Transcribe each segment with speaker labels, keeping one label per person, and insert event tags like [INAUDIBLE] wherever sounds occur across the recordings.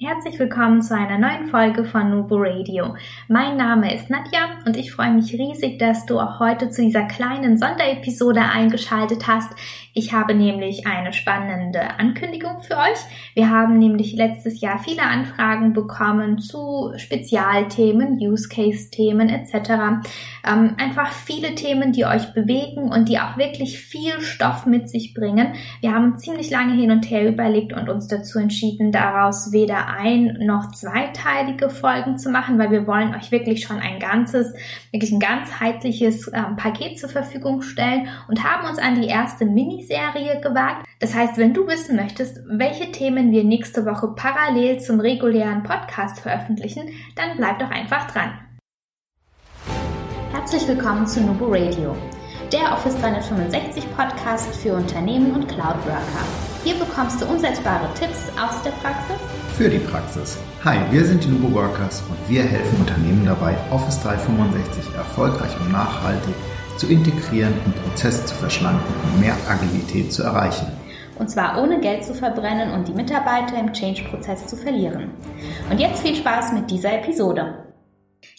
Speaker 1: Herzlich willkommen zu einer neuen Folge von Nubo Radio. Mein Name ist Nadja und ich freue mich riesig, dass du auch heute zu dieser kleinen Sonderepisode eingeschaltet hast. Ich habe nämlich eine spannende Ankündigung für euch. Wir haben nämlich letztes Jahr viele Anfragen bekommen zu Spezialthemen, Use Case Themen etc. Ähm, einfach viele Themen, die euch bewegen und die auch wirklich viel Stoff mit sich bringen. Wir haben ziemlich lange hin und her überlegt und uns dazu entschieden, daraus weder ein noch zweiteilige Folgen zu machen, weil wir wollen euch wirklich schon ein ganzes, wirklich ein ganzheitliches ähm, Paket zur Verfügung stellen und haben uns an die erste Miniserie gewagt. Das heißt, wenn du wissen möchtest, welche Themen wir nächste Woche parallel zum regulären Podcast veröffentlichen, dann bleib doch einfach dran. Herzlich willkommen zu Nubo Radio, der Office 365 Podcast für Unternehmen und Cloud Worker. Hier bekommst du umsetzbare Tipps aus der Praxis
Speaker 2: für die Praxis. Hi, wir sind die Nubo Workers und wir helfen Unternehmen dabei, Office 365 erfolgreich und nachhaltig zu integrieren und Prozesse zu verschlanken und mehr Agilität zu erreichen.
Speaker 1: Und zwar ohne Geld zu verbrennen und die Mitarbeiter im Change-Prozess zu verlieren. Und jetzt viel Spaß mit dieser Episode.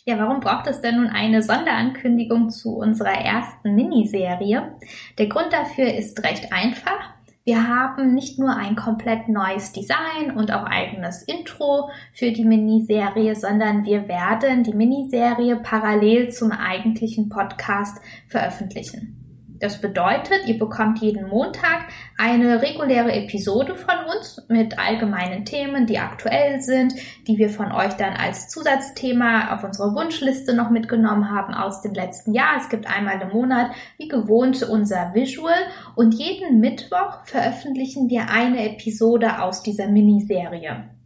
Speaker 1: Ja, warum braucht es denn nun eine Sonderankündigung zu unserer ersten Miniserie? Der Grund dafür ist recht einfach. Wir haben nicht nur ein komplett neues Design und auch eigenes Intro für die Miniserie, sondern wir werden die Miniserie parallel zum eigentlichen Podcast veröffentlichen. Das bedeutet, ihr bekommt jeden Montag eine reguläre Episode von uns mit allgemeinen Themen, die aktuell sind, die wir von euch dann als Zusatzthema auf unserer Wunschliste noch mitgenommen haben aus dem letzten Jahr. Es gibt einmal im Monat, wie gewohnt, unser Visual und jeden Mittwoch veröffentlichen wir eine Episode aus dieser Miniserie.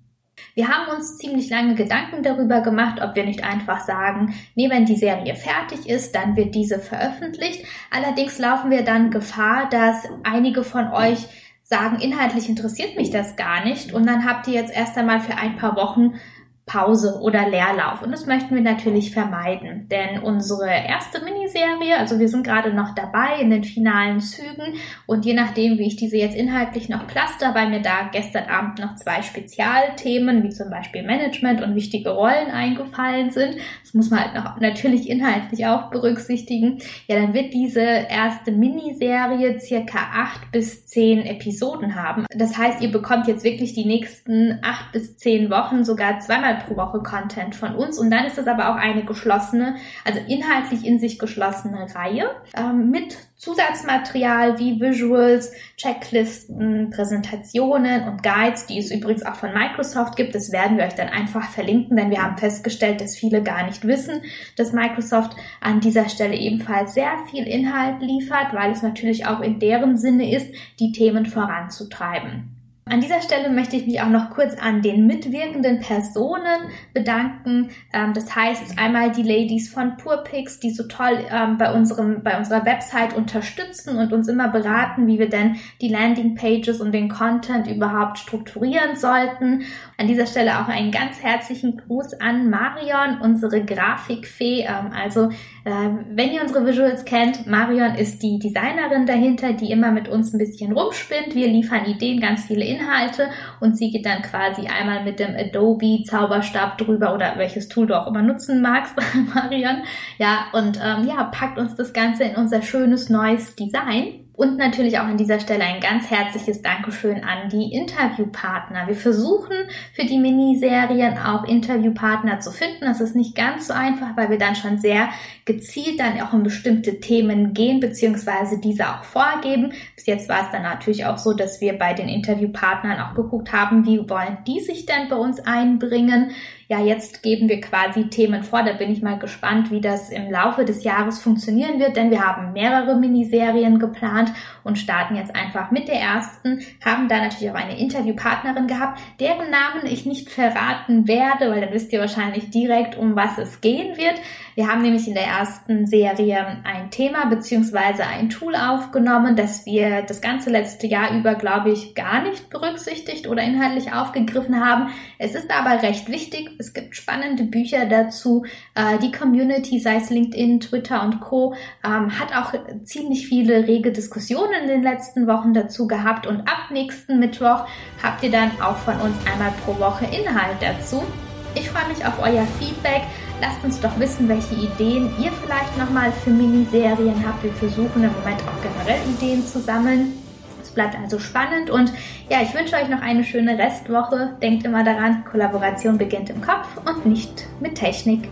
Speaker 1: Wir haben uns ziemlich lange Gedanken darüber gemacht, ob wir nicht einfach sagen, nee, wenn die Serie fertig ist, dann wird diese veröffentlicht. Allerdings laufen wir dann Gefahr, dass einige von euch sagen, inhaltlich interessiert mich das gar nicht und dann habt ihr jetzt erst einmal für ein paar Wochen Pause oder Leerlauf. Und das möchten wir natürlich vermeiden, denn unsere erste Miniserie, also wir sind gerade noch dabei in den finalen Zügen und je nachdem, wie ich diese jetzt inhaltlich noch cluster, weil mir da gestern Abend noch zwei Spezialthemen, wie zum Beispiel Management und wichtige Rollen eingefallen sind, das muss man halt noch natürlich inhaltlich auch berücksichtigen, ja, dann wird diese erste Miniserie circa acht bis zehn Episoden haben. Das heißt, ihr bekommt jetzt wirklich die nächsten acht bis zehn Wochen sogar zweimal einmal pro Woche Content von uns und dann ist es aber auch eine geschlossene, also inhaltlich in sich geschlossene Reihe ähm, mit Zusatzmaterial wie Visuals, Checklisten, Präsentationen und Guides, die es übrigens auch von Microsoft gibt. Das werden wir euch dann einfach verlinken, denn wir haben festgestellt, dass viele gar nicht wissen, dass Microsoft an dieser Stelle ebenfalls sehr viel Inhalt liefert, weil es natürlich auch in deren Sinne ist, die Themen voranzutreiben. An dieser Stelle möchte ich mich auch noch kurz an den mitwirkenden Personen bedanken. Ähm, das heißt einmal die Ladies von Purpix, die so toll ähm, bei unserem bei unserer Website unterstützen und uns immer beraten, wie wir denn die Landing Pages und den Content überhaupt strukturieren sollten. An dieser Stelle auch einen ganz herzlichen Gruß an Marion, unsere Grafikfee. Ähm, also wenn ihr unsere Visuals kennt, Marion ist die Designerin dahinter, die immer mit uns ein bisschen rumspinnt. Wir liefern Ideen, ganz viele Inhalte und sie geht dann quasi einmal mit dem Adobe Zauberstab drüber oder welches Tool du auch immer nutzen magst, [LAUGHS] Marion. Ja, und ähm, ja, packt uns das Ganze in unser schönes neues Design. Und natürlich auch an dieser Stelle ein ganz herzliches Dankeschön an die Interviewpartner. Wir versuchen für die Miniserien auch Interviewpartner zu finden. Das ist nicht ganz so einfach, weil wir dann schon sehr gezielt dann auch in bestimmte Themen gehen, beziehungsweise diese auch vorgeben. Bis jetzt war es dann natürlich auch so, dass wir bei den Interviewpartnern auch geguckt haben, wie wollen die sich denn bei uns einbringen ja, jetzt geben wir quasi Themen vor. Da bin ich mal gespannt, wie das im Laufe des Jahres funktionieren wird, denn wir haben mehrere Miniserien geplant und starten jetzt einfach mit der ersten, haben da natürlich auch eine Interviewpartnerin gehabt, deren Namen ich nicht verraten werde, weil dann wisst ihr wahrscheinlich direkt, um was es gehen wird. Wir haben nämlich in der ersten Serie ein Thema beziehungsweise ein Tool aufgenommen, das wir das ganze letzte Jahr über, glaube ich, gar nicht berücksichtigt oder inhaltlich aufgegriffen haben. Es ist aber recht wichtig, Es gibt spannende Bücher dazu. Äh, die Community, sei es LinkedIn, Twitter und Co., ähm, hat auch ziemlich viele rege Diskussionen in den letzten Wochen dazu gehabt. Und ab nächsten Mittwoch habt ihr dann auch von uns einmal pro Woche Inhalt dazu. Ich freue mich auf euer Feedback. Lasst uns doch wissen, welche Ideen ihr vielleicht nochmal für Miniserien habt. Wir versuchen im Moment auch generell Ideen zu sammeln. Es bleibt also spannend und ja, ich wünsche euch noch eine schöne Restwoche. Denkt immer daran, Kollaboration beginnt im Kopf und nicht mit Technik.